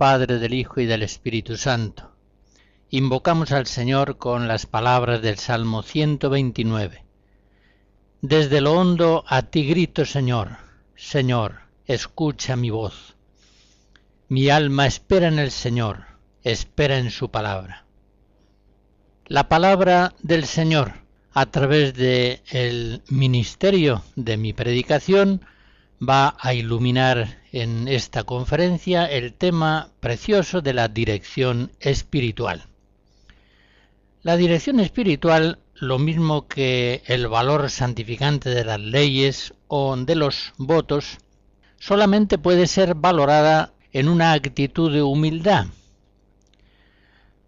Padre, del Hijo y del Espíritu Santo. Invocamos al Señor con las palabras del Salmo 129. Desde lo hondo a ti grito, Señor, Señor, escucha mi voz. Mi alma espera en el Señor, espera en su palabra. La palabra del Señor a través de el ministerio de mi predicación va a iluminar en esta conferencia el tema precioso de la dirección espiritual. La dirección espiritual, lo mismo que el valor santificante de las leyes o de los votos, solamente puede ser valorada en una actitud de humildad.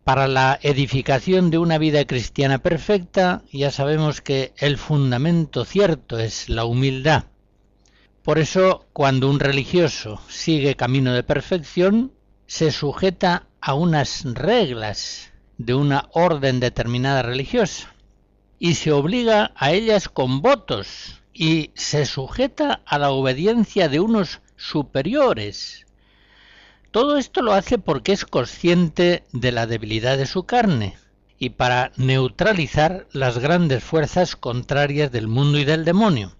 Para la edificación de una vida cristiana perfecta, ya sabemos que el fundamento cierto es la humildad. Por eso, cuando un religioso sigue camino de perfección, se sujeta a unas reglas de una orden determinada religiosa y se obliga a ellas con votos y se sujeta a la obediencia de unos superiores. Todo esto lo hace porque es consciente de la debilidad de su carne y para neutralizar las grandes fuerzas contrarias del mundo y del demonio.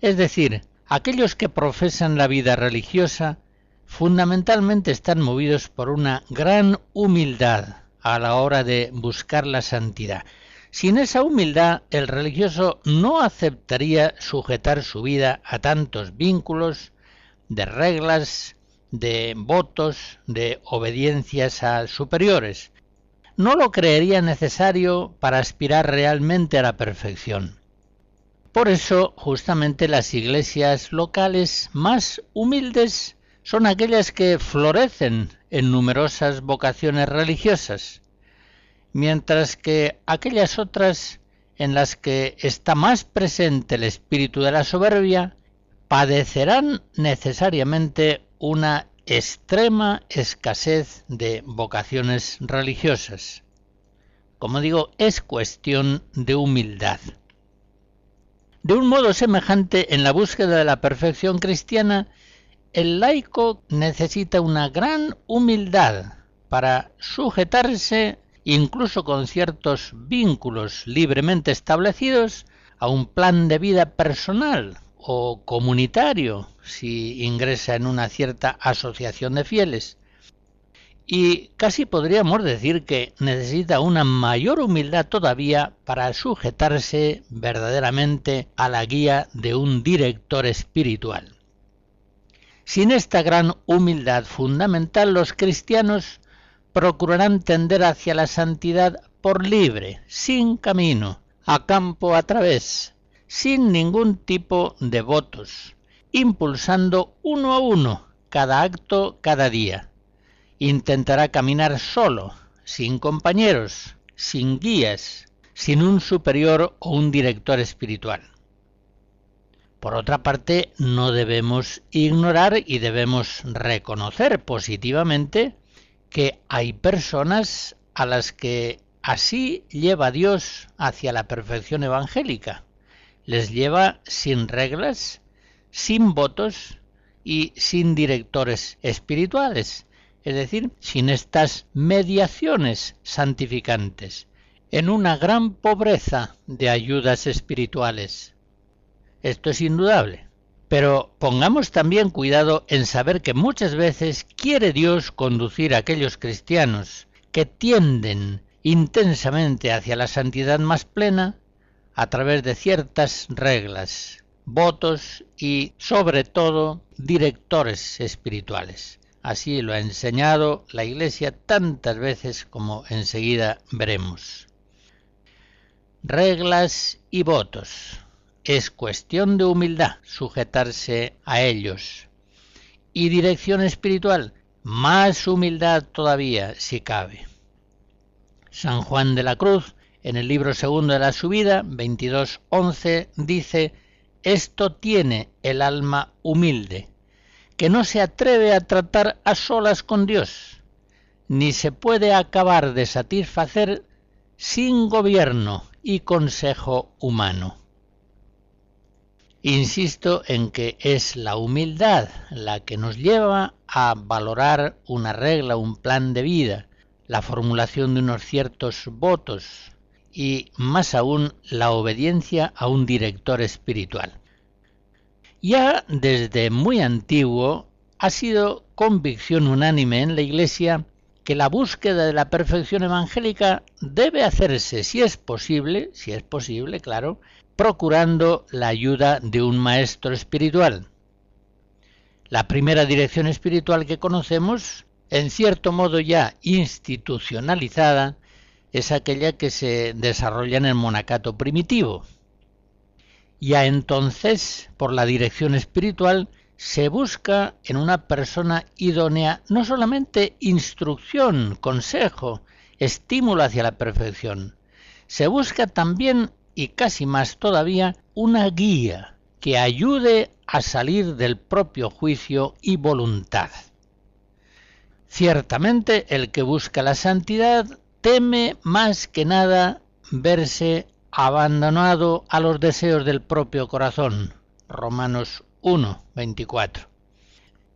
Es decir, aquellos que profesan la vida religiosa fundamentalmente están movidos por una gran humildad a la hora de buscar la santidad. Sin esa humildad, el religioso no aceptaría sujetar su vida a tantos vínculos de reglas, de votos, de obediencias a superiores. No lo creería necesario para aspirar realmente a la perfección. Por eso, justamente las iglesias locales más humildes son aquellas que florecen en numerosas vocaciones religiosas, mientras que aquellas otras en las que está más presente el espíritu de la soberbia padecerán necesariamente una extrema escasez de vocaciones religiosas. Como digo, es cuestión de humildad. De un modo semejante, en la búsqueda de la perfección cristiana, el laico necesita una gran humildad para sujetarse, incluso con ciertos vínculos libremente establecidos, a un plan de vida personal o comunitario, si ingresa en una cierta asociación de fieles, y casi podríamos decir que necesita una mayor humildad todavía para sujetarse verdaderamente a la guía de un director espiritual. Sin esta gran humildad fundamental, los cristianos procurarán tender hacia la santidad por libre, sin camino, a campo a través, sin ningún tipo de votos, impulsando uno a uno cada acto cada día intentará caminar solo, sin compañeros, sin guías, sin un superior o un director espiritual. Por otra parte, no debemos ignorar y debemos reconocer positivamente que hay personas a las que así lleva Dios hacia la perfección evangélica. Les lleva sin reglas, sin votos y sin directores espirituales, es decir, sin estas mediaciones santificantes, en una gran pobreza de ayudas espirituales. Esto es indudable. Pero pongamos también cuidado en saber que muchas veces quiere Dios conducir a aquellos cristianos que tienden intensamente hacia la santidad más plena a través de ciertas reglas, votos y, sobre todo, directores espirituales. Así lo ha enseñado la Iglesia tantas veces como enseguida veremos. Reglas y votos. Es cuestión de humildad sujetarse a ellos. Y dirección espiritual más humildad todavía si cabe. San Juan de la Cruz, en el libro segundo de la subida, 22.11, dice, esto tiene el alma humilde, que no se atreve a tratar a solas con Dios, ni se puede acabar de satisfacer sin gobierno y consejo humano. Insisto en que es la humildad la que nos lleva a valorar una regla, un plan de vida, la formulación de unos ciertos votos y más aún la obediencia a un director espiritual. Ya desde muy antiguo ha sido convicción unánime en la Iglesia que la búsqueda de la perfección evangélica debe hacerse, si es posible, si es posible, claro, procurando la ayuda de un maestro espiritual. La primera dirección espiritual que conocemos, en cierto modo ya institucionalizada, es aquella que se desarrolla en el monacato primitivo. Ya entonces, por la dirección espiritual, se busca en una persona idónea no solamente instrucción, consejo, estímulo hacia la perfección, se busca también y casi más todavía una guía que ayude a salir del propio juicio y voluntad. Ciertamente el que busca la santidad teme más que nada verse abandonado a los deseos del propio corazón. Romanos 1, 24.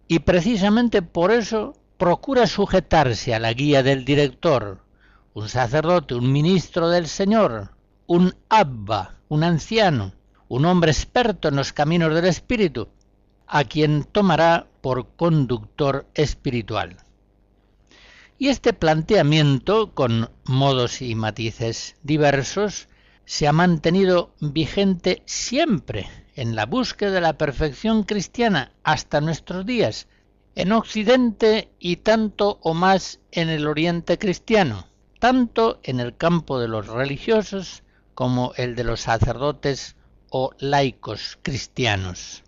Y precisamente por eso procura sujetarse a la guía del director, un sacerdote, un ministro del Señor, un abba, un anciano, un hombre experto en los caminos del espíritu, a quien tomará por conductor espiritual. Y este planteamiento, con modos y matices diversos, se ha mantenido vigente siempre en la búsqueda de la perfección cristiana hasta nuestros días, en Occidente y tanto o más en el Oriente cristiano, tanto en el campo de los religiosos como el de los sacerdotes o laicos cristianos.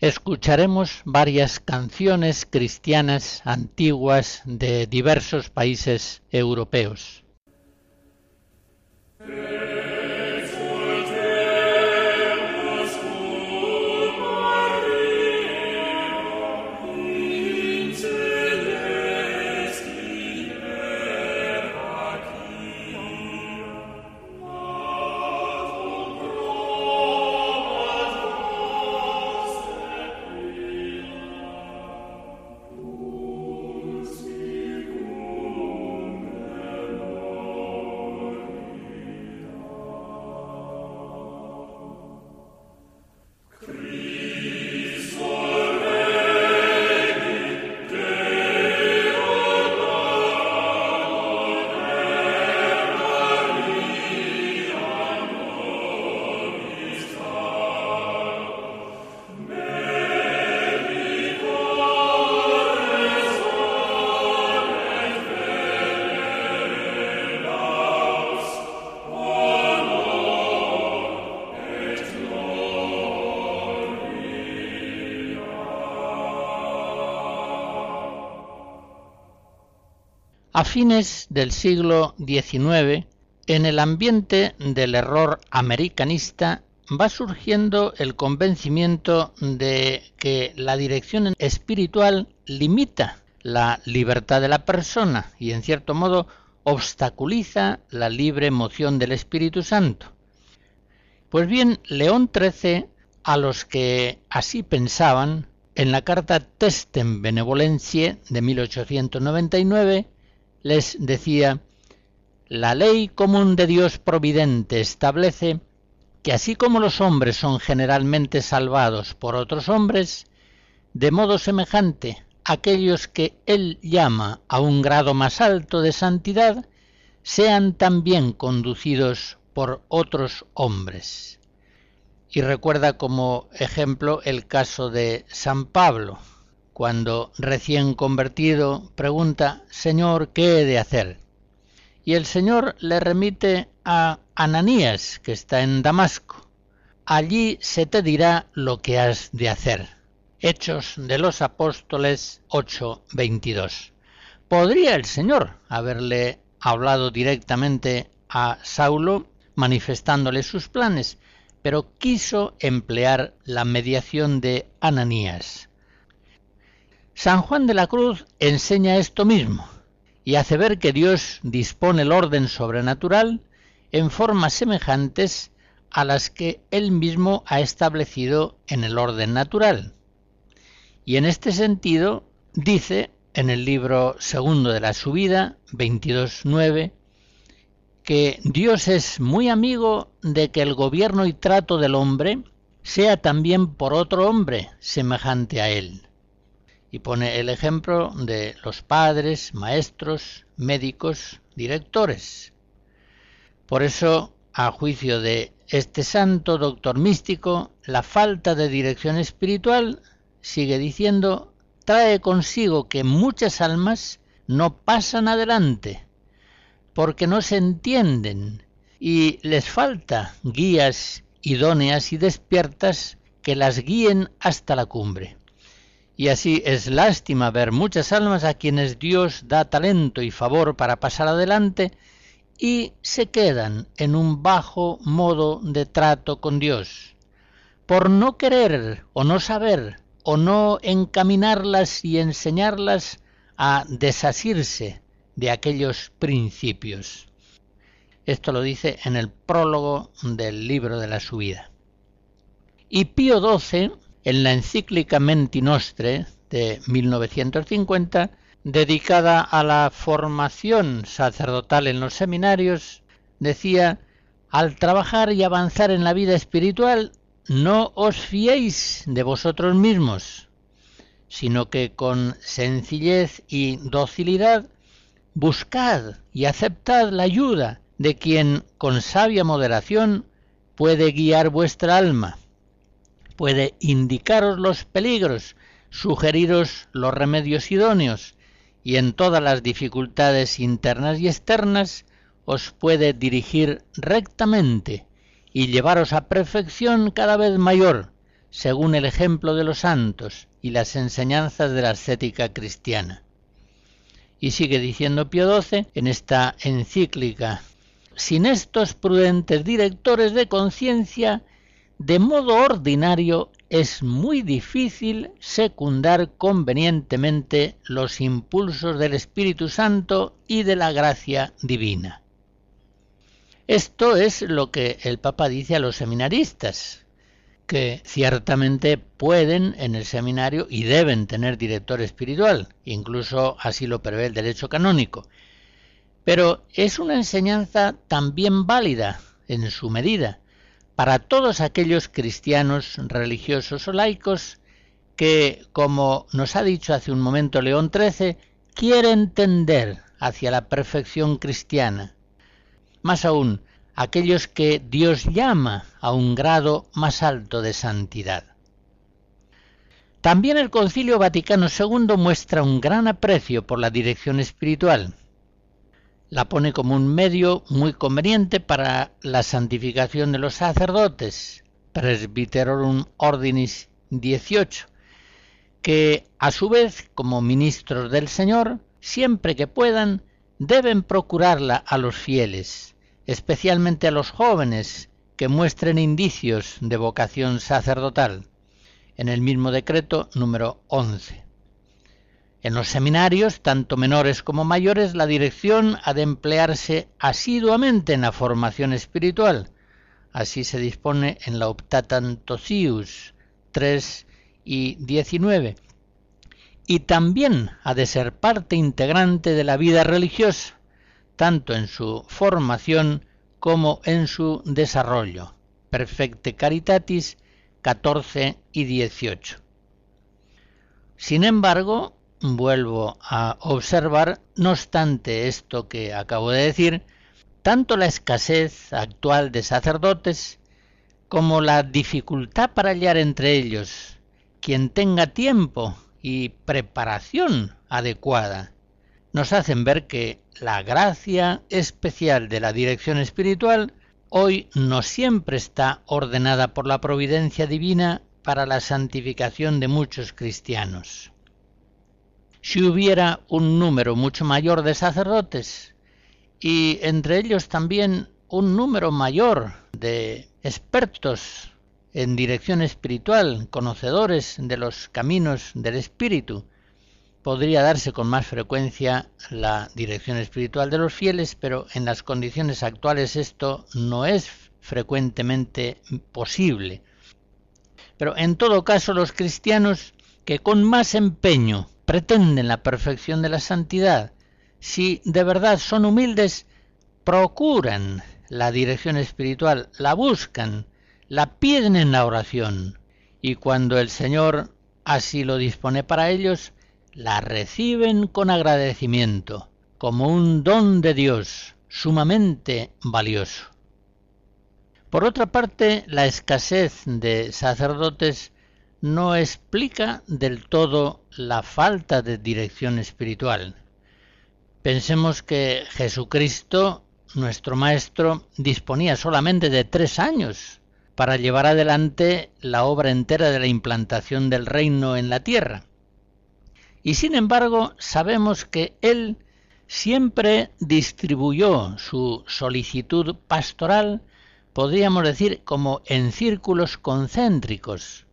Escucharemos varias canciones cristianas antiguas de diversos países europeos. A fines del siglo XIX, en el ambiente del error americanista va surgiendo el convencimiento de que la dirección espiritual limita la libertad de la persona y en cierto modo obstaculiza la libre moción del Espíritu Santo. Pues bien, León XIII, a los que así pensaban, en la carta Testem Benevolentiae de 1899, les decía, la ley común de Dios providente establece que así como los hombres son generalmente salvados por otros hombres, de modo semejante aquellos que Él llama a un grado más alto de santidad, sean también conducidos por otros hombres. Y recuerda como ejemplo el caso de San Pablo, cuando recién convertido pregunta, Señor, ¿qué he de hacer? Y el Señor le remite a Ananías, que está en Damasco. Allí se te dirá lo que has de hacer. Hechos de los Apóstoles 8:22. ¿Podría el Señor haberle hablado directamente a Saulo manifestándole sus planes? pero quiso emplear la mediación de Ananías. San Juan de la Cruz enseña esto mismo y hace ver que Dios dispone el orden sobrenatural en formas semejantes a las que él mismo ha establecido en el orden natural. Y en este sentido dice en el libro segundo de la subida 22.9 que Dios es muy amigo de que el gobierno y trato del hombre sea también por otro hombre semejante a él. Y pone el ejemplo de los padres, maestros, médicos, directores. Por eso, a juicio de este santo doctor místico, la falta de dirección espiritual, sigue diciendo, trae consigo que muchas almas no pasan adelante, porque no se entienden y les falta guías idóneas y despiertas que las guíen hasta la cumbre. Y así es lástima ver muchas almas a quienes Dios da talento y favor para pasar adelante y se quedan en un bajo modo de trato con Dios, por no querer o no saber o no encaminarlas y enseñarlas a desasirse de aquellos principios. Esto lo dice en el prólogo del libro de la subida. Y Pío XII, en la encíclica Menti Nostre de 1950, dedicada a la formación sacerdotal en los seminarios, decía, al trabajar y avanzar en la vida espiritual, no os fiéis de vosotros mismos, sino que con sencillez y docilidad buscad y aceptad la ayuda de quien con sabia moderación puede guiar vuestra alma, puede indicaros los peligros, sugeriros los remedios idóneos, y en todas las dificultades internas y externas os puede dirigir rectamente y llevaros a perfección cada vez mayor, según el ejemplo de los santos y las enseñanzas de la ascética cristiana. Y sigue diciendo Pío XII en esta encíclica, sin estos prudentes directores de conciencia, de modo ordinario es muy difícil secundar convenientemente los impulsos del Espíritu Santo y de la gracia divina. Esto es lo que el Papa dice a los seminaristas, que ciertamente pueden en el seminario y deben tener director espiritual, incluso así lo prevé el derecho canónico. Pero es una enseñanza también válida en su medida para todos aquellos cristianos religiosos o laicos que, como nos ha dicho hace un momento León XIII, quieren tender hacia la perfección cristiana. Más aún, aquellos que Dios llama a un grado más alto de santidad. También el Concilio Vaticano II muestra un gran aprecio por la dirección espiritual. La pone como un medio muy conveniente para la santificación de los sacerdotes, Presbyterorum Ordinis 18, que a su vez, como ministros del Señor, siempre que puedan, deben procurarla a los fieles, especialmente a los jóvenes que muestren indicios de vocación sacerdotal, en el mismo decreto número 11. En los seminarios, tanto menores como mayores, la dirección ha de emplearse asiduamente en la formación espiritual. Así se dispone en la Optatant 3 y 19. Y también ha de ser parte integrante de la vida religiosa, tanto en su formación como en su desarrollo. Perfecte Caritatis 14 y 18. Sin embargo, vuelvo a observar, no obstante esto que acabo de decir, tanto la escasez actual de sacerdotes como la dificultad para hallar entre ellos quien tenga tiempo y preparación adecuada nos hacen ver que la gracia especial de la dirección espiritual hoy no siempre está ordenada por la providencia divina para la santificación de muchos cristianos. Si hubiera un número mucho mayor de sacerdotes y entre ellos también un número mayor de expertos en dirección espiritual, conocedores de los caminos del espíritu, podría darse con más frecuencia la dirección espiritual de los fieles, pero en las condiciones actuales esto no es frecuentemente posible. Pero en todo caso los cristianos que con más empeño pretenden la perfección de la santidad, si de verdad son humildes, procuran la dirección espiritual, la buscan, la piden en la oración, y cuando el Señor así lo dispone para ellos, la reciben con agradecimiento, como un don de Dios sumamente valioso. Por otra parte, la escasez de sacerdotes no explica del todo la falta de dirección espiritual. Pensemos que Jesucristo, nuestro Maestro, disponía solamente de tres años para llevar adelante la obra entera de la implantación del reino en la tierra. Y sin embargo, sabemos que él siempre distribuyó su solicitud pastoral, podríamos decir, como en círculos concéntricos.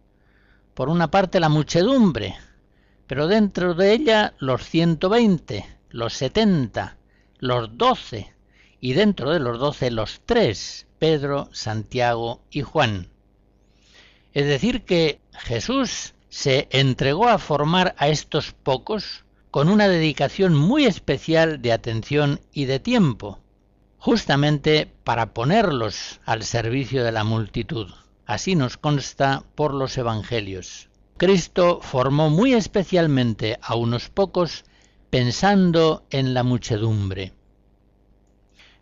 Por una parte la muchedumbre, pero dentro de ella los 120, los 70, los 12, y dentro de los 12 los tres, Pedro, Santiago y Juan. Es decir, que Jesús se entregó a formar a estos pocos con una dedicación muy especial de atención y de tiempo, justamente para ponerlos al servicio de la multitud. Así nos consta por los Evangelios. Cristo formó muy especialmente a unos pocos pensando en la muchedumbre.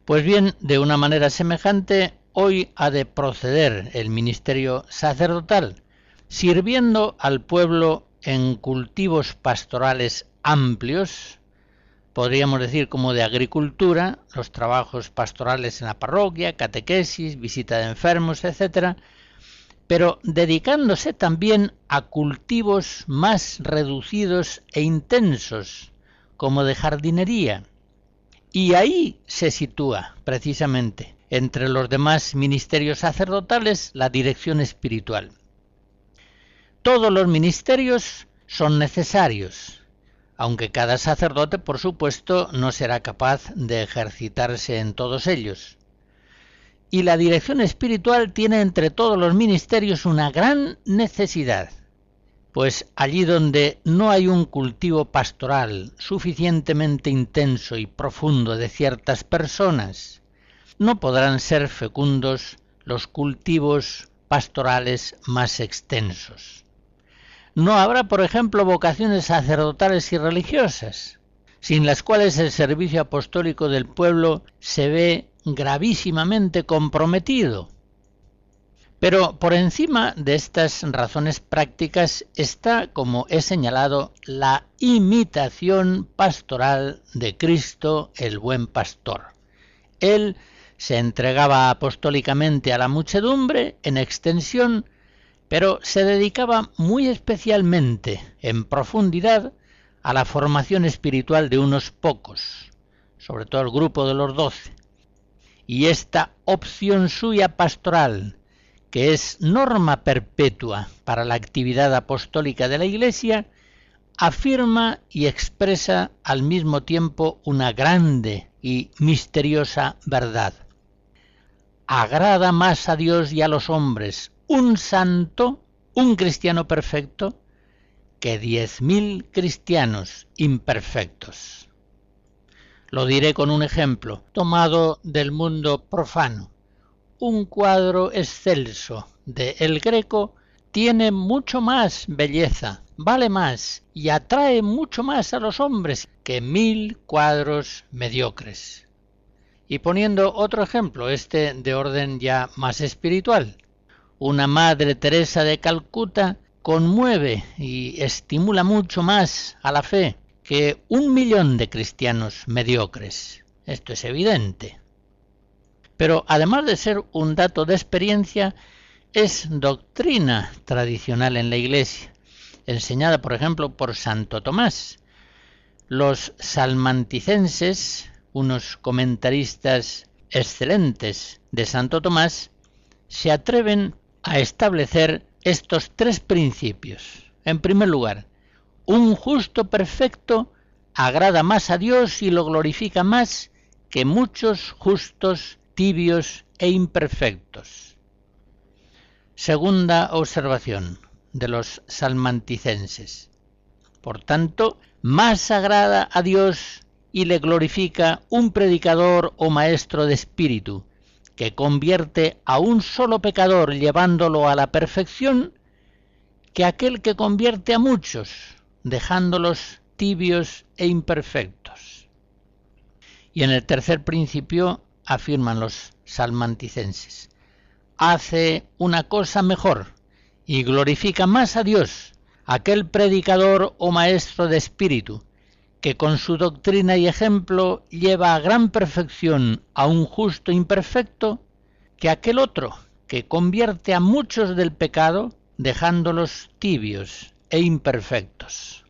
Pues bien, de una manera semejante, hoy ha de proceder el ministerio sacerdotal, sirviendo al pueblo en cultivos pastorales amplios, podríamos decir como de agricultura, los trabajos pastorales en la parroquia, catequesis, visita de enfermos, etc., pero dedicándose también a cultivos más reducidos e intensos, como de jardinería. Y ahí se sitúa, precisamente, entre los demás ministerios sacerdotales, la dirección espiritual. Todos los ministerios son necesarios, aunque cada sacerdote, por supuesto, no será capaz de ejercitarse en todos ellos. Y la dirección espiritual tiene entre todos los ministerios una gran necesidad, pues allí donde no hay un cultivo pastoral suficientemente intenso y profundo de ciertas personas, no podrán ser fecundos los cultivos pastorales más extensos. No habrá, por ejemplo, vocaciones sacerdotales y religiosas, sin las cuales el servicio apostólico del pueblo se ve gravísimamente comprometido. Pero por encima de estas razones prácticas está, como he señalado, la imitación pastoral de Cristo el buen pastor. Él se entregaba apostólicamente a la muchedumbre en extensión pero se dedicaba muy especialmente, en profundidad, a la formación espiritual de unos pocos, sobre todo el grupo de los doce. Y esta opción suya pastoral, que es norma perpetua para la actividad apostólica de la Iglesia, afirma y expresa al mismo tiempo una grande y misteriosa verdad. Agrada más a Dios y a los hombres un santo, un cristiano perfecto, que diez mil cristianos imperfectos. Lo diré con un ejemplo tomado del mundo profano. Un cuadro excelso de El Greco tiene mucho más belleza, vale más y atrae mucho más a los hombres que mil cuadros mediocres. Y poniendo otro ejemplo, este de orden ya más espiritual, una Madre Teresa de Calcuta conmueve y estimula mucho más a la fe que un millón de cristianos mediocres. Esto es evidente. Pero además de ser un dato de experiencia, es doctrina tradicional en la Iglesia, enseñada por ejemplo por Santo Tomás. Los salmanticenses, unos comentaristas excelentes de Santo Tomás, se atreven a establecer estos tres principios. En primer lugar, un justo perfecto agrada más a Dios y lo glorifica más que muchos justos tibios e imperfectos. Segunda observación de los salmanticenses. Por tanto, más agrada a Dios y le glorifica un predicador o maestro de espíritu, que convierte a un solo pecador llevándolo a la perfección, que aquel que convierte a muchos, dejándolos tibios e imperfectos. Y en el tercer principio afirman los salmanticenses, hace una cosa mejor y glorifica más a Dios, aquel predicador o maestro de espíritu, que con su doctrina y ejemplo lleva a gran perfección a un justo imperfecto, que aquel otro que convierte a muchos del pecado dejándolos tibios e imperfectos.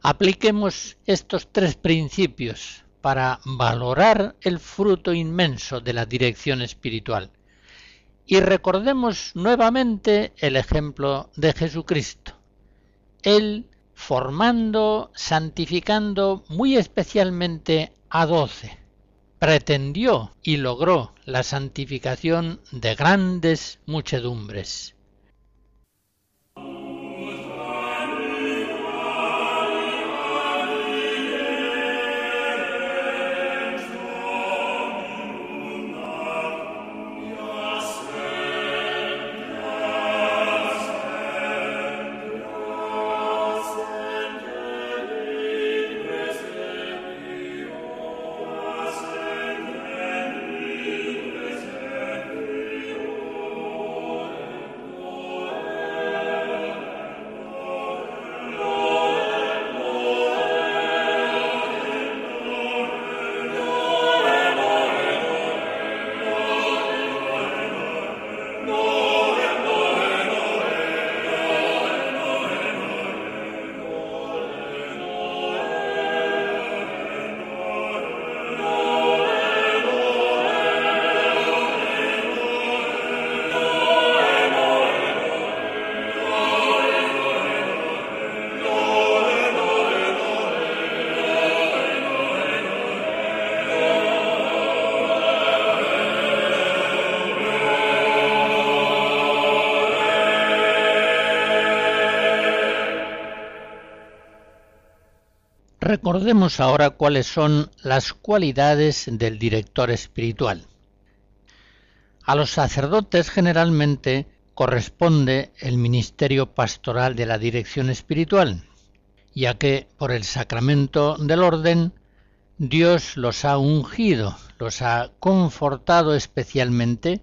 Apliquemos estos tres principios para valorar el fruto inmenso de la dirección espiritual. Y recordemos nuevamente el ejemplo de Jesucristo. Él formando, santificando muy especialmente a doce, pretendió y logró la santificación de grandes muchedumbres. Recordemos ahora cuáles son las cualidades del director espiritual. A los sacerdotes generalmente corresponde el ministerio pastoral de la dirección espiritual, ya que por el sacramento del orden Dios los ha ungido, los ha confortado especialmente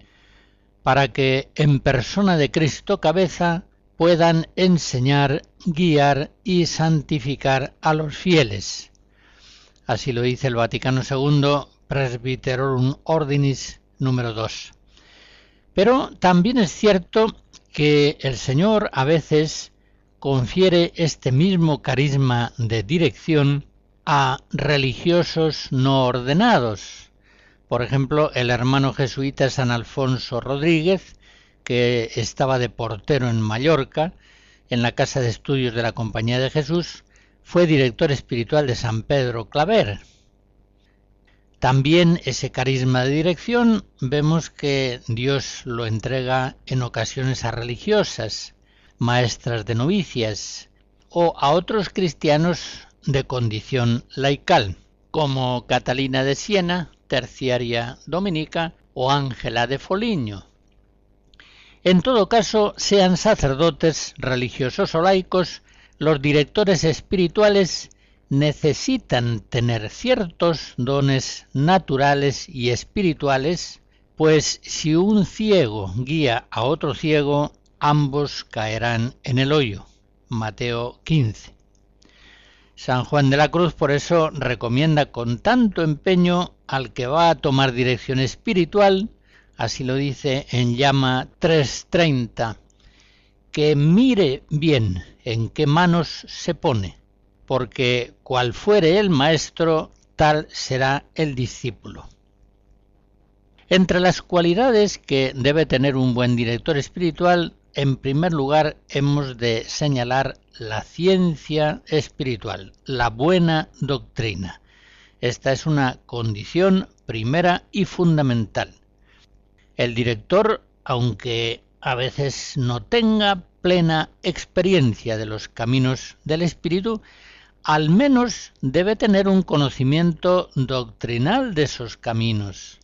para que en persona de Cristo cabeza puedan enseñar, guiar y santificar a los fieles. Así lo dice el Vaticano II, Presbyterorum Ordinis número 2. Pero también es cierto que el Señor a veces confiere este mismo carisma de dirección a religiosos no ordenados. Por ejemplo, el hermano jesuita San Alfonso Rodríguez que estaba de portero en Mallorca, en la Casa de Estudios de la Compañía de Jesús, fue director espiritual de San Pedro Claver. También ese carisma de dirección vemos que Dios lo entrega en ocasiones a religiosas, maestras de novicias o a otros cristianos de condición laical, como Catalina de Siena, terciaria dominica, o Ángela de Foliño, en todo caso, sean sacerdotes, religiosos o laicos, los directores espirituales necesitan tener ciertos dones naturales y espirituales, pues si un ciego guía a otro ciego, ambos caerán en el hoyo. Mateo 15. San Juan de la Cruz por eso recomienda con tanto empeño al que va a tomar dirección espiritual así lo dice en llama 330, que mire bien en qué manos se pone, porque cual fuere el maestro, tal será el discípulo. Entre las cualidades que debe tener un buen director espiritual, en primer lugar hemos de señalar la ciencia espiritual, la buena doctrina. Esta es una condición primera y fundamental. El director, aunque a veces no tenga plena experiencia de los caminos del espíritu, al menos debe tener un conocimiento doctrinal de esos caminos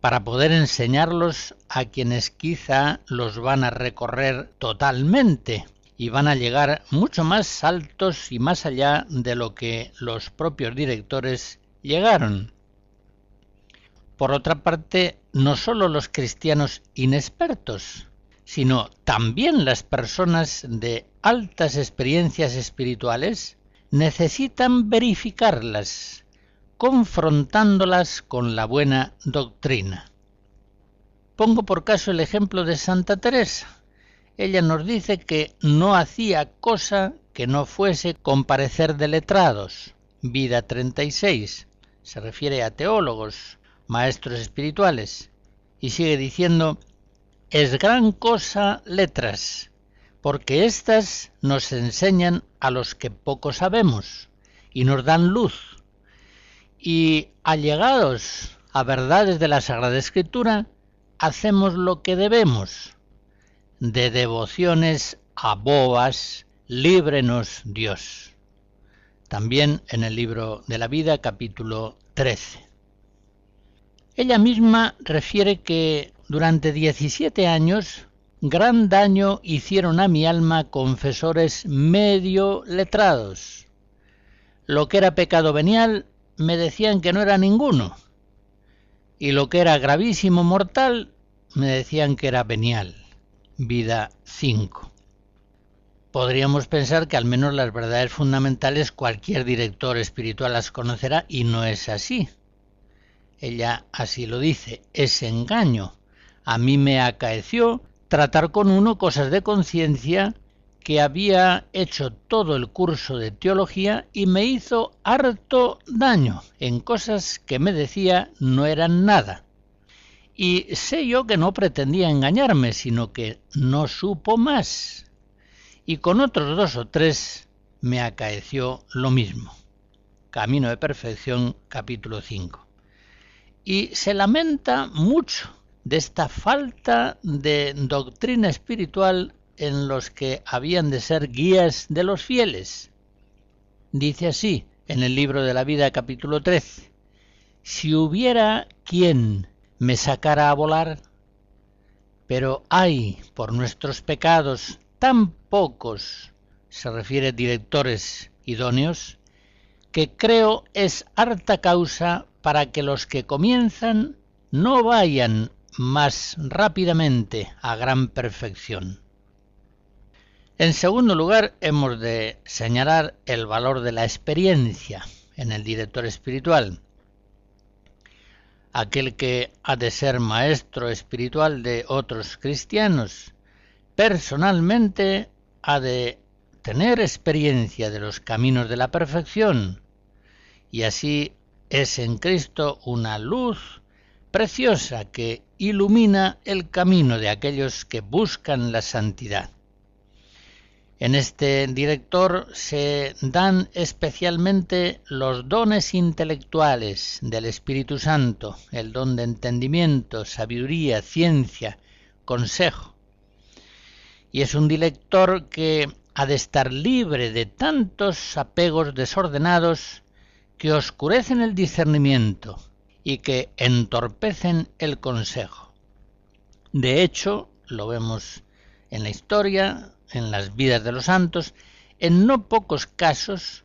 para poder enseñarlos a quienes quizá los van a recorrer totalmente y van a llegar mucho más altos y más allá de lo que los propios directores llegaron. Por otra parte, no sólo los cristianos inexpertos, sino también las personas de altas experiencias espirituales necesitan verificarlas confrontándolas con la buena doctrina. Pongo por caso el ejemplo de Santa Teresa. Ella nos dice que no hacía cosa que no fuese comparecer de letrados. Vida 36. Se refiere a teólogos, maestros espirituales. Y sigue diciendo, es gran cosa letras, porque éstas nos enseñan a los que poco sabemos y nos dan luz y allegados a verdades de la Sagrada Escritura, hacemos lo que debemos. De devociones a boas, líbrenos Dios. También en el libro de la vida, capítulo 13. Ella misma refiere que durante 17 años gran daño hicieron a mi alma confesores medio letrados. Lo que era pecado venial me decían que no era ninguno, y lo que era gravísimo mortal me decían que era venial, vida 5. Podríamos pensar que al menos las verdades fundamentales cualquier director espiritual las conocerá y no es así. Ella así lo dice, es engaño. A mí me acaeció tratar con uno cosas de conciencia que había hecho todo el curso de teología y me hizo harto daño en cosas que me decía no eran nada. Y sé yo que no pretendía engañarme, sino que no supo más. Y con otros dos o tres me acaeció lo mismo. Camino de Perfección, capítulo 5. Y se lamenta mucho de esta falta de doctrina espiritual en los que habían de ser guías de los fieles. Dice así en el libro de la vida capítulo 13, si hubiera quien me sacara a volar, pero hay por nuestros pecados tan pocos, se refiere directores idóneos, que creo es harta causa para que los que comienzan no vayan más rápidamente a gran perfección. En segundo lugar, hemos de señalar el valor de la experiencia en el director espiritual. Aquel que ha de ser maestro espiritual de otros cristianos, personalmente ha de tener experiencia de los caminos de la perfección, y así es en Cristo una luz preciosa que ilumina el camino de aquellos que buscan la santidad. En este director se dan especialmente los dones intelectuales del Espíritu Santo, el don de entendimiento, sabiduría, ciencia, consejo. Y es un director que ha de estar libre de tantos apegos desordenados que oscurecen el discernimiento y que entorpecen el consejo. De hecho, lo vemos en la historia, en las vidas de los santos, en no pocos casos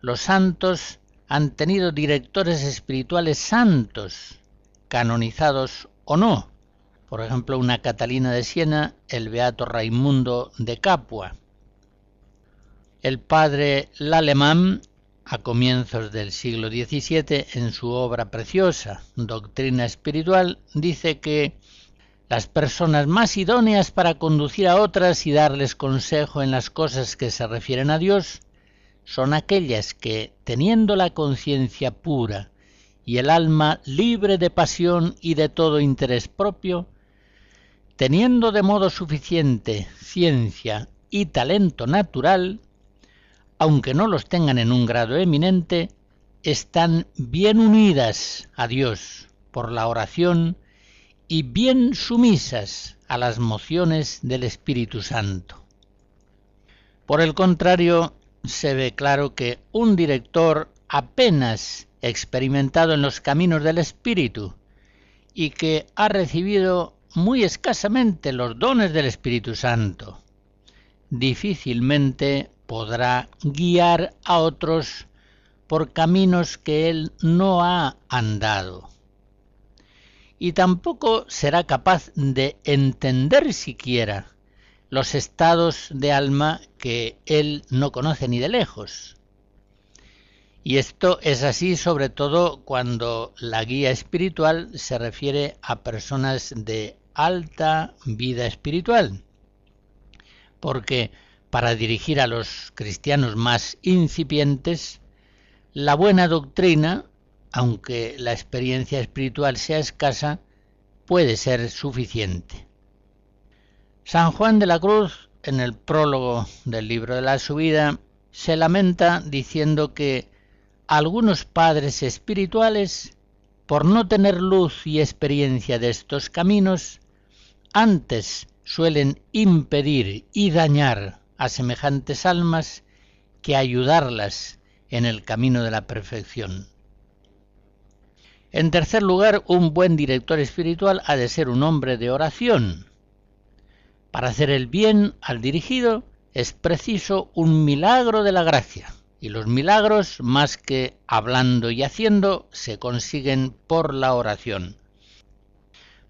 los santos han tenido directores espirituales santos, canonizados o no. Por ejemplo, una Catalina de Siena, el beato Raimundo de Capua. El padre Lalemán, a comienzos del siglo XVII, en su obra preciosa, Doctrina Espiritual, dice que Las personas más idóneas para conducir a otras y darles consejo en las cosas que se refieren a Dios son aquellas que, teniendo la conciencia pura y el alma libre de pasión y de todo interés propio, teniendo de modo suficiente ciencia y talento natural, aunque no los tengan en un grado eminente, están bien unidas a Dios por la oración y bien sumisas a las mociones del Espíritu Santo. Por el contrario, se ve claro que un director apenas experimentado en los caminos del Espíritu y que ha recibido muy escasamente los dones del Espíritu Santo, difícilmente podrá guiar a otros por caminos que él no ha andado. Y tampoco será capaz de entender siquiera los estados de alma que él no conoce ni de lejos. Y esto es así sobre todo cuando la guía espiritual se refiere a personas de alta vida espiritual. Porque para dirigir a los cristianos más incipientes, la buena doctrina, aunque la experiencia espiritual sea escasa, puede ser suficiente. San Juan de la Cruz, en el prólogo del libro de la subida, se lamenta diciendo que algunos padres espirituales, por no tener luz y experiencia de estos caminos, antes suelen impedir y dañar a semejantes almas que ayudarlas en el camino de la perfección. En tercer lugar, un buen director espiritual ha de ser un hombre de oración. Para hacer el bien al dirigido es preciso un milagro de la gracia, y los milagros, más que hablando y haciendo, se consiguen por la oración.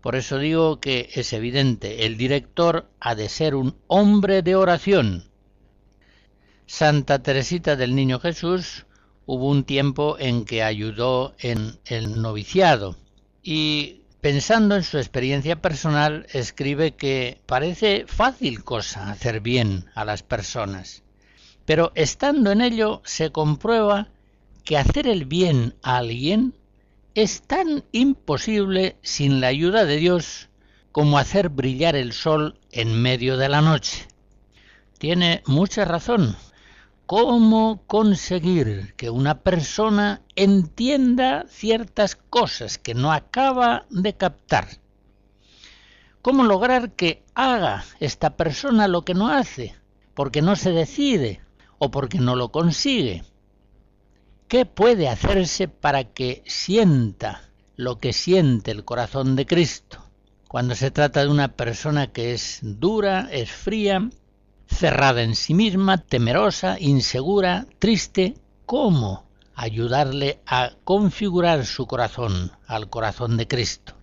Por eso digo que es evidente, el director ha de ser un hombre de oración. Santa Teresita del Niño Jesús hubo un tiempo en que ayudó en el noviciado y pensando en su experiencia personal escribe que parece fácil cosa hacer bien a las personas, pero estando en ello se comprueba que hacer el bien a alguien es tan imposible sin la ayuda de Dios como hacer brillar el sol en medio de la noche. Tiene mucha razón. ¿Cómo conseguir que una persona entienda ciertas cosas que no acaba de captar? ¿Cómo lograr que haga esta persona lo que no hace? Porque no se decide o porque no lo consigue. ¿Qué puede hacerse para que sienta lo que siente el corazón de Cristo? Cuando se trata de una persona que es dura, es fría, cerrada en sí misma, temerosa, insegura, triste, ¿cómo ayudarle a configurar su corazón al corazón de Cristo?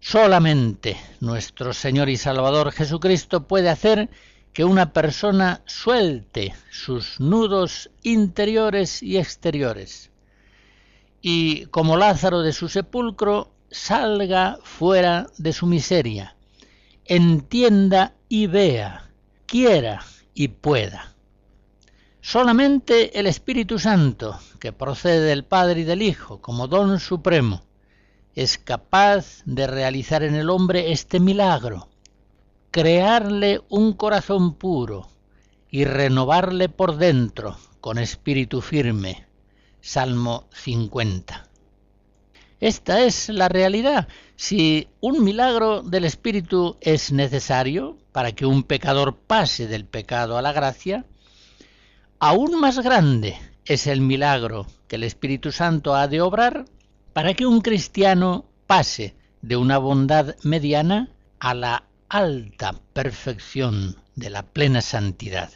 Solamente nuestro Señor y Salvador Jesucristo puede hacer que una persona suelte sus nudos interiores y exteriores y como Lázaro de su sepulcro salga fuera de su miseria, entienda y vea, quiera y pueda. Solamente el Espíritu Santo, que procede del Padre y del Hijo como don supremo, es capaz de realizar en el hombre este milagro crearle un corazón puro y renovarle por dentro con espíritu firme. Salmo 50. Esta es la realidad. Si un milagro del Espíritu es necesario para que un pecador pase del pecado a la gracia, aún más grande es el milagro que el Espíritu Santo ha de obrar para que un cristiano pase de una bondad mediana a la alta perfección de la plena santidad.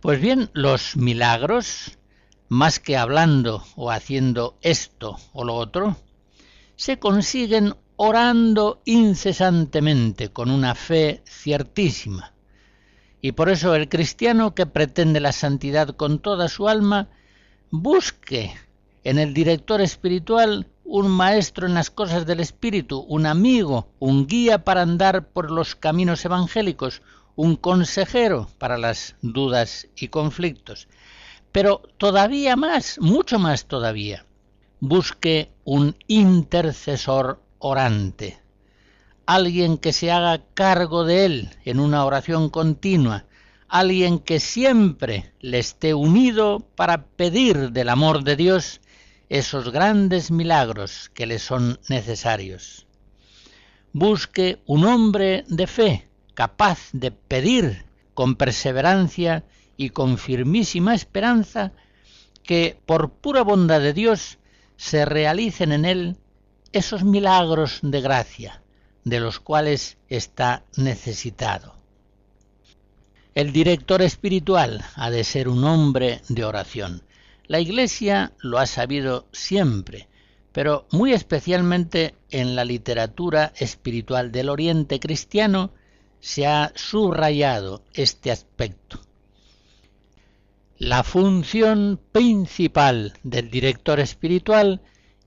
Pues bien, los milagros, más que hablando o haciendo esto o lo otro, se consiguen orando incesantemente con una fe ciertísima. Y por eso el cristiano que pretende la santidad con toda su alma, busque en el director espiritual un maestro en las cosas del Espíritu, un amigo, un guía para andar por los caminos evangélicos, un consejero para las dudas y conflictos. Pero todavía más, mucho más todavía, busque un intercesor orante, alguien que se haga cargo de él en una oración continua, alguien que siempre le esté unido para pedir del amor de Dios esos grandes milagros que le son necesarios. Busque un hombre de fe capaz de pedir con perseverancia y con firmísima esperanza que por pura bondad de Dios se realicen en él esos milagros de gracia de los cuales está necesitado. El director espiritual ha de ser un hombre de oración. La Iglesia lo ha sabido siempre, pero muy especialmente en la literatura espiritual del Oriente cristiano se ha subrayado este aspecto. La función principal del director espiritual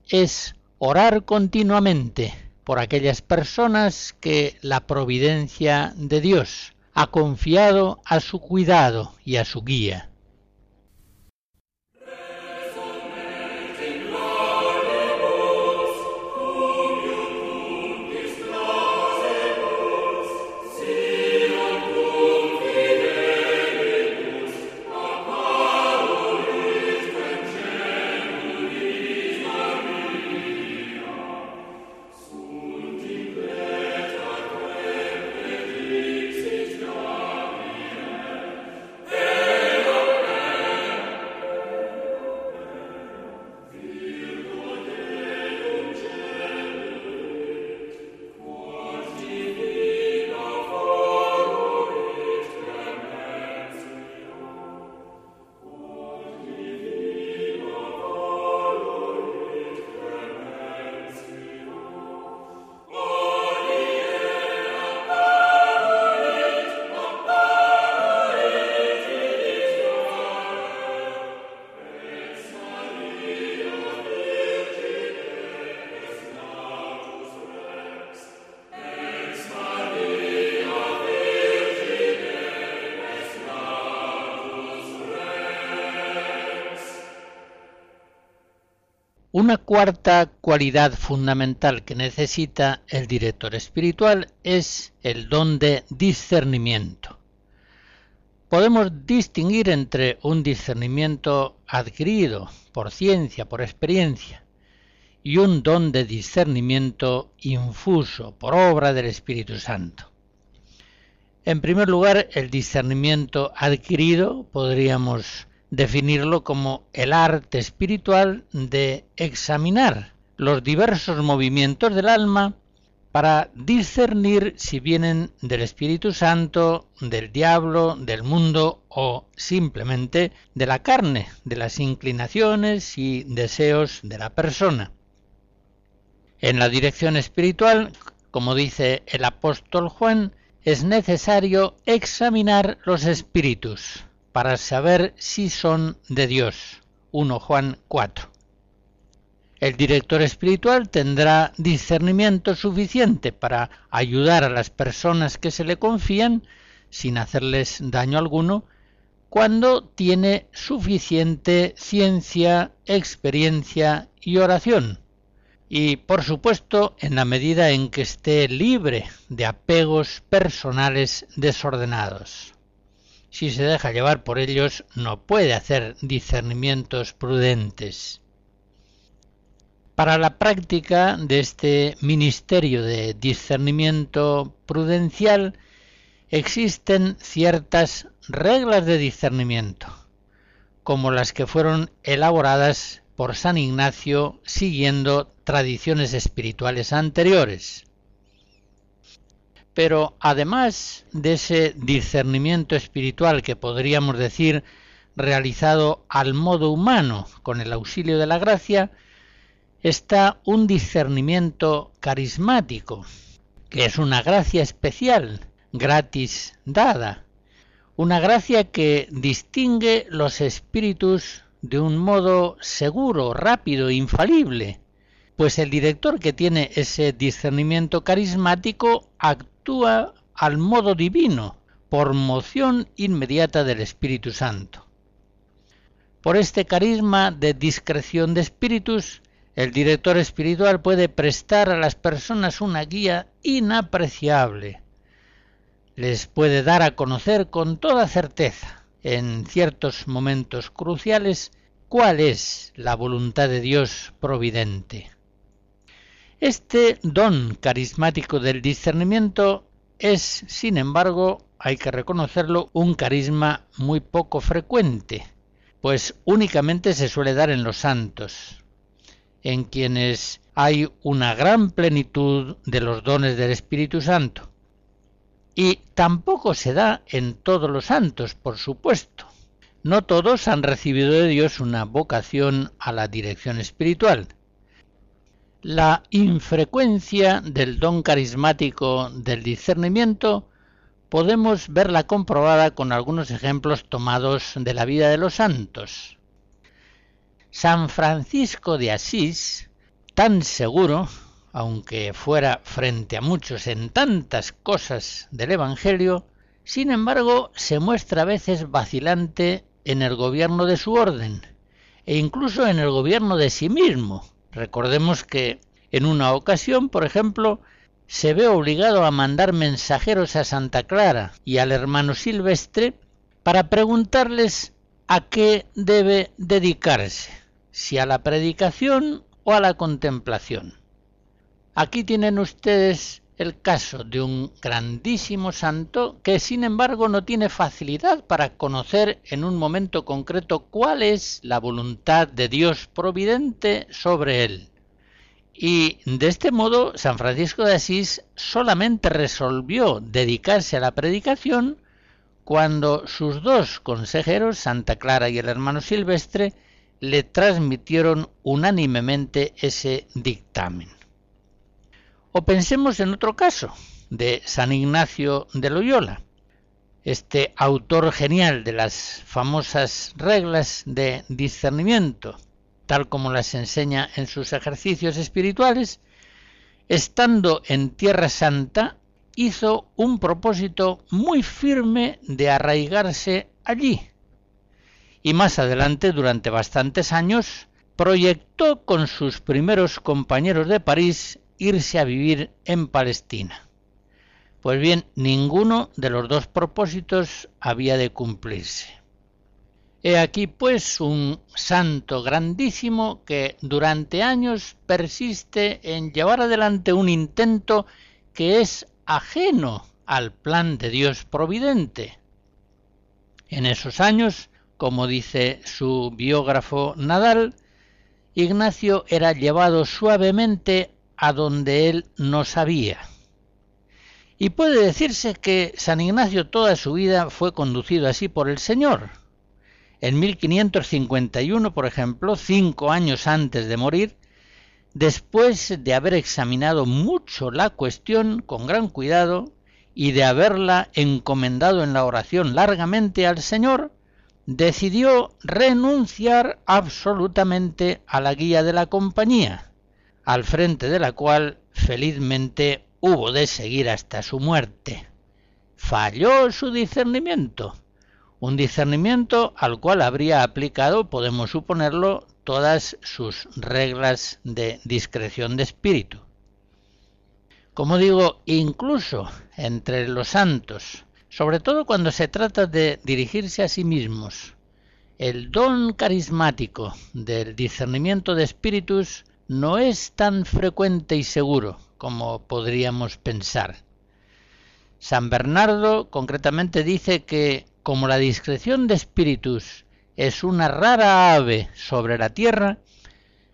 es orar continuamente por aquellas personas que la providencia de Dios ha confiado a su cuidado y a su guía. Una cuarta cualidad fundamental que necesita el director espiritual es el don de discernimiento. Podemos distinguir entre un discernimiento adquirido por ciencia, por experiencia, y un don de discernimiento infuso por obra del Espíritu Santo. En primer lugar, el discernimiento adquirido podríamos definirlo como el arte espiritual de examinar los diversos movimientos del alma para discernir si vienen del Espíritu Santo, del diablo, del mundo o simplemente de la carne, de las inclinaciones y deseos de la persona. En la dirección espiritual, como dice el apóstol Juan, es necesario examinar los espíritus, para saber si son de Dios. 1 Juan 4. El director espiritual tendrá discernimiento suficiente para ayudar a las personas que se le confían sin hacerles daño alguno cuando tiene suficiente ciencia, experiencia y oración. Y por supuesto en la medida en que esté libre de apegos personales desordenados si se deja llevar por ellos, no puede hacer discernimientos prudentes. Para la práctica de este ministerio de discernimiento prudencial existen ciertas reglas de discernimiento, como las que fueron elaboradas por San Ignacio siguiendo tradiciones espirituales anteriores. Pero además de ese discernimiento espiritual que podríamos decir realizado al modo humano con el auxilio de la gracia, está un discernimiento carismático, que es una gracia especial, gratis dada, una gracia que distingue los espíritus de un modo seguro, rápido, infalible, Pues el director que tiene ese discernimiento carismático actúa al modo divino, por moción inmediata del Espíritu Santo. Por este carisma de discreción de espíritus, el director espiritual puede prestar a las personas una guía inapreciable. Les puede dar a conocer con toda certeza, en ciertos momentos cruciales, cuál es la voluntad de Dios providente. Este don carismático del discernimiento es, sin embargo, hay que reconocerlo, un carisma muy poco frecuente, pues únicamente se suele dar en los santos, en quienes hay una gran plenitud de los dones del Espíritu Santo. Y tampoco se da en todos los santos, por supuesto. No todos han recibido de Dios una vocación a la dirección espiritual. La infrecuencia del don carismático del discernimiento podemos verla comprobada con algunos ejemplos tomados de la vida de los santos. San Francisco de Asís, tan seguro, aunque fuera frente a muchos en tantas cosas del Evangelio, sin embargo se muestra a veces vacilante en el gobierno de su orden e incluso en el gobierno de sí mismo. Recordemos que en una ocasión, por ejemplo, se ve obligado a mandar mensajeros a Santa Clara y al hermano Silvestre para preguntarles a qué debe dedicarse, si a la predicación o a la contemplación. Aquí tienen ustedes el caso de un grandísimo santo que sin embargo no tiene facilidad para conocer en un momento concreto cuál es la voluntad de Dios providente sobre él. Y de este modo San Francisco de Asís solamente resolvió dedicarse a la predicación cuando sus dos consejeros, Santa Clara y el hermano Silvestre, le transmitieron unánimemente ese dictamen. O pensemos en otro caso, de San Ignacio de Loyola, este autor genial de las famosas reglas de discernimiento, tal como las enseña en sus ejercicios espirituales, estando en Tierra Santa, hizo un propósito muy firme de arraigarse allí. Y más adelante, durante bastantes años, proyectó con sus primeros compañeros de París irse a vivir en Palestina. Pues bien, ninguno de los dos propósitos había de cumplirse. He aquí pues un santo grandísimo que durante años persiste en llevar adelante un intento que es ajeno al plan de Dios providente. En esos años, como dice su biógrafo Nadal, Ignacio era llevado suavemente a donde él no sabía. Y puede decirse que San Ignacio toda su vida fue conducido así por el Señor, en 1551, por ejemplo, cinco años antes de morir, después de haber examinado mucho la cuestión con gran cuidado y de haberla encomendado en la oración largamente al Señor, decidió renunciar absolutamente a la guía de la compañía, al frente de la cual felizmente hubo de seguir hasta su muerte. Falló su discernimiento un discernimiento al cual habría aplicado, podemos suponerlo, todas sus reglas de discreción de espíritu. Como digo, incluso entre los santos, sobre todo cuando se trata de dirigirse a sí mismos, el don carismático del discernimiento de espíritus no es tan frecuente y seguro como podríamos pensar. San Bernardo concretamente dice que como la discreción de espíritus es una rara ave sobre la tierra,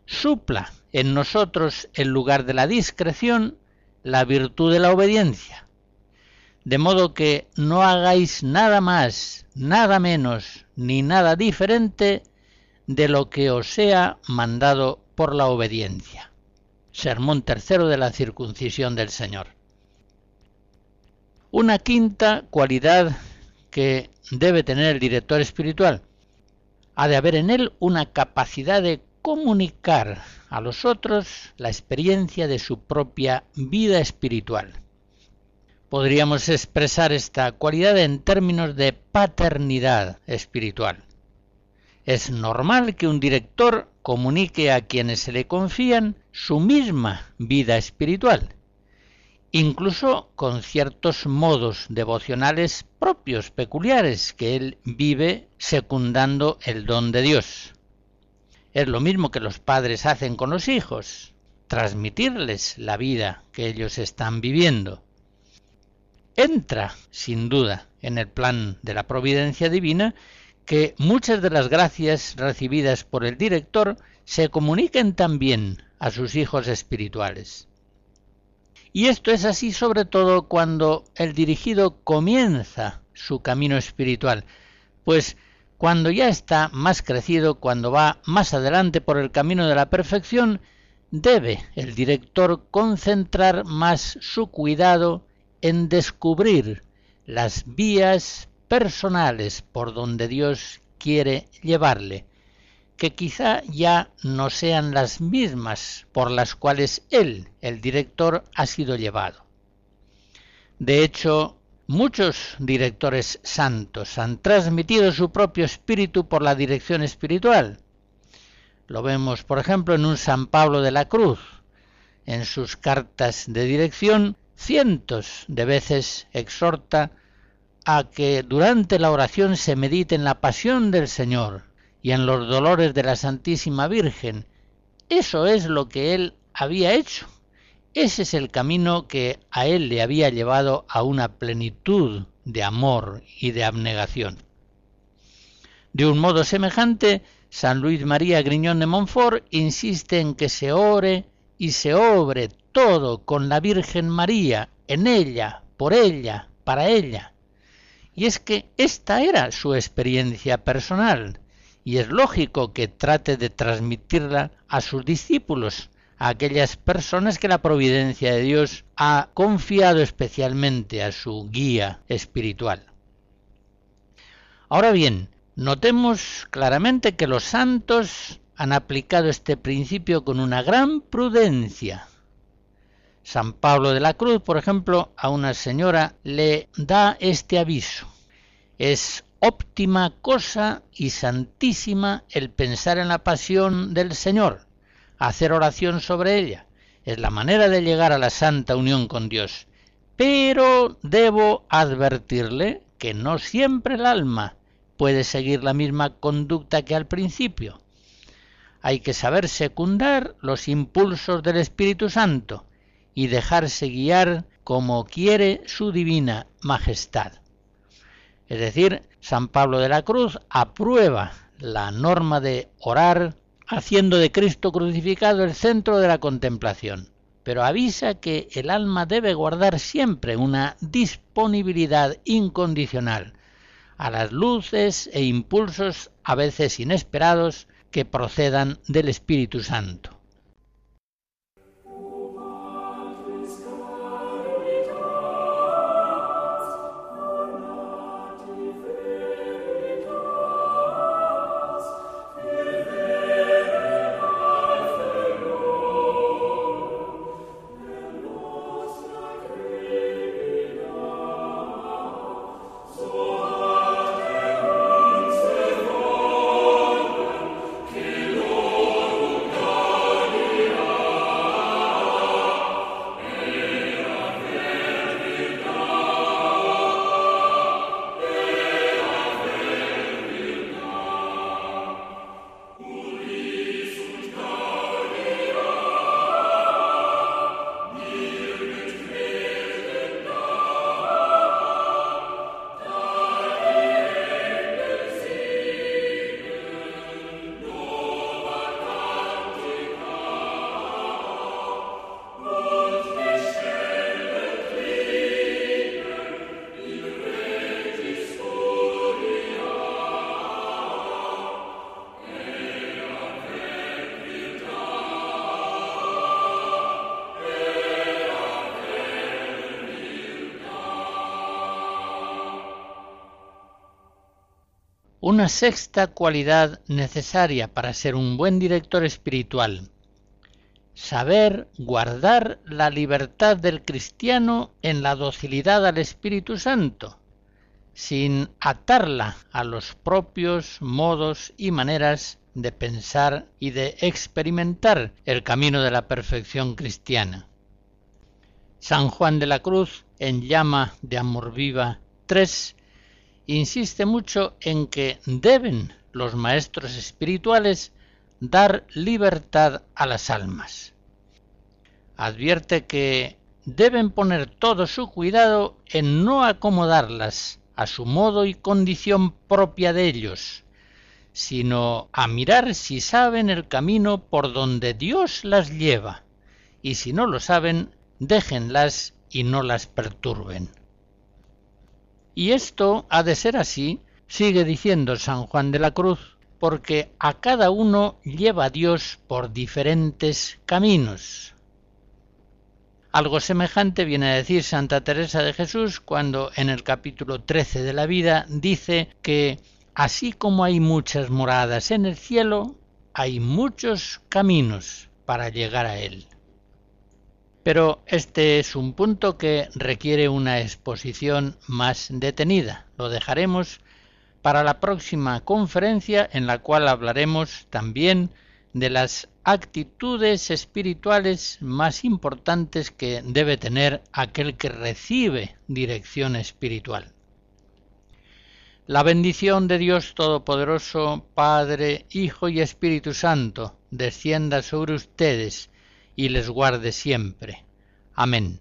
supla en nosotros en lugar de la discreción la virtud de la obediencia. De modo que no hagáis nada más, nada menos, ni nada diferente de lo que os sea mandado por la obediencia. Sermón tercero de la circuncisión del Señor. Una quinta cualidad que debe tener el director espiritual. Ha de haber en él una capacidad de comunicar a los otros la experiencia de su propia vida espiritual. Podríamos expresar esta cualidad en términos de paternidad espiritual. Es normal que un director comunique a quienes se le confían su misma vida espiritual, incluso con ciertos modos devocionales propios, peculiares, que él vive secundando el don de Dios. Es lo mismo que los padres hacen con los hijos, transmitirles la vida que ellos están viviendo. Entra, sin duda, en el plan de la providencia divina que muchas de las gracias recibidas por el director se comuniquen también a sus hijos espirituales. Y esto es así sobre todo cuando el dirigido comienza su camino espiritual, pues cuando ya está más crecido, cuando va más adelante por el camino de la perfección, debe el director concentrar más su cuidado en descubrir las vías personales por donde Dios quiere llevarle, que quizá ya no sean las mismas por las cuales él, el director, ha sido llevado. De hecho, muchos directores santos han transmitido su propio espíritu por la dirección espiritual. Lo vemos, por ejemplo, en un San Pablo de la Cruz. En sus cartas de dirección, cientos de veces exhorta a que durante la oración se medite en la pasión del Señor, y en los dolores de la Santísima Virgen. Eso es lo que él había hecho. Ese es el camino que a él le había llevado a una plenitud de amor y de abnegación. De un modo semejante, San Luis María Griñón de Montfort insiste en que se ore y se obre todo con la Virgen María, en ella, por ella, para ella. Y es que esta era su experiencia personal, y es lógico que trate de transmitirla a sus discípulos, a aquellas personas que la providencia de Dios ha confiado especialmente a su guía espiritual. Ahora bien, notemos claramente que los santos han aplicado este principio con una gran prudencia. San Pablo de la Cruz, por ejemplo, a una señora le da este aviso. Es óptima cosa y santísima el pensar en la pasión del Señor, hacer oración sobre ella. Es la manera de llegar a la santa unión con Dios. Pero debo advertirle que no siempre el alma puede seguir la misma conducta que al principio. Hay que saber secundar los impulsos del Espíritu Santo y dejarse guiar como quiere su divina majestad. Es decir, San Pablo de la Cruz aprueba la norma de orar haciendo de Cristo crucificado el centro de la contemplación, pero avisa que el alma debe guardar siempre una disponibilidad incondicional a las luces e impulsos a veces inesperados que procedan del Espíritu Santo. Una sexta cualidad necesaria para ser un buen director espiritual. Saber guardar la libertad del cristiano en la docilidad al Espíritu Santo, sin atarla a los propios modos y maneras de pensar y de experimentar el camino de la perfección cristiana. San Juan de la Cruz, en Llama de Amor Viva 3, insiste mucho en que deben los maestros espirituales dar libertad a las almas. Advierte que deben poner todo su cuidado en no acomodarlas a su modo y condición propia de ellos, sino a mirar si saben el camino por donde Dios las lleva, y si no lo saben, déjenlas y no las perturben. Y esto ha de ser así, sigue diciendo San Juan de la Cruz, porque a cada uno lleva Dios por diferentes caminos. Algo semejante viene a decir Santa Teresa de Jesús cuando en el capítulo 13 de la vida dice que así como hay muchas moradas en el cielo, hay muchos caminos para llegar a él. Pero este es un punto que requiere una exposición más detenida. Lo dejaremos para la próxima conferencia en la cual hablaremos también de las actitudes espirituales más importantes que debe tener aquel que recibe dirección espiritual. La bendición de Dios Todopoderoso, Padre, Hijo y Espíritu Santo, descienda sobre ustedes y les guarde siempre. Amén.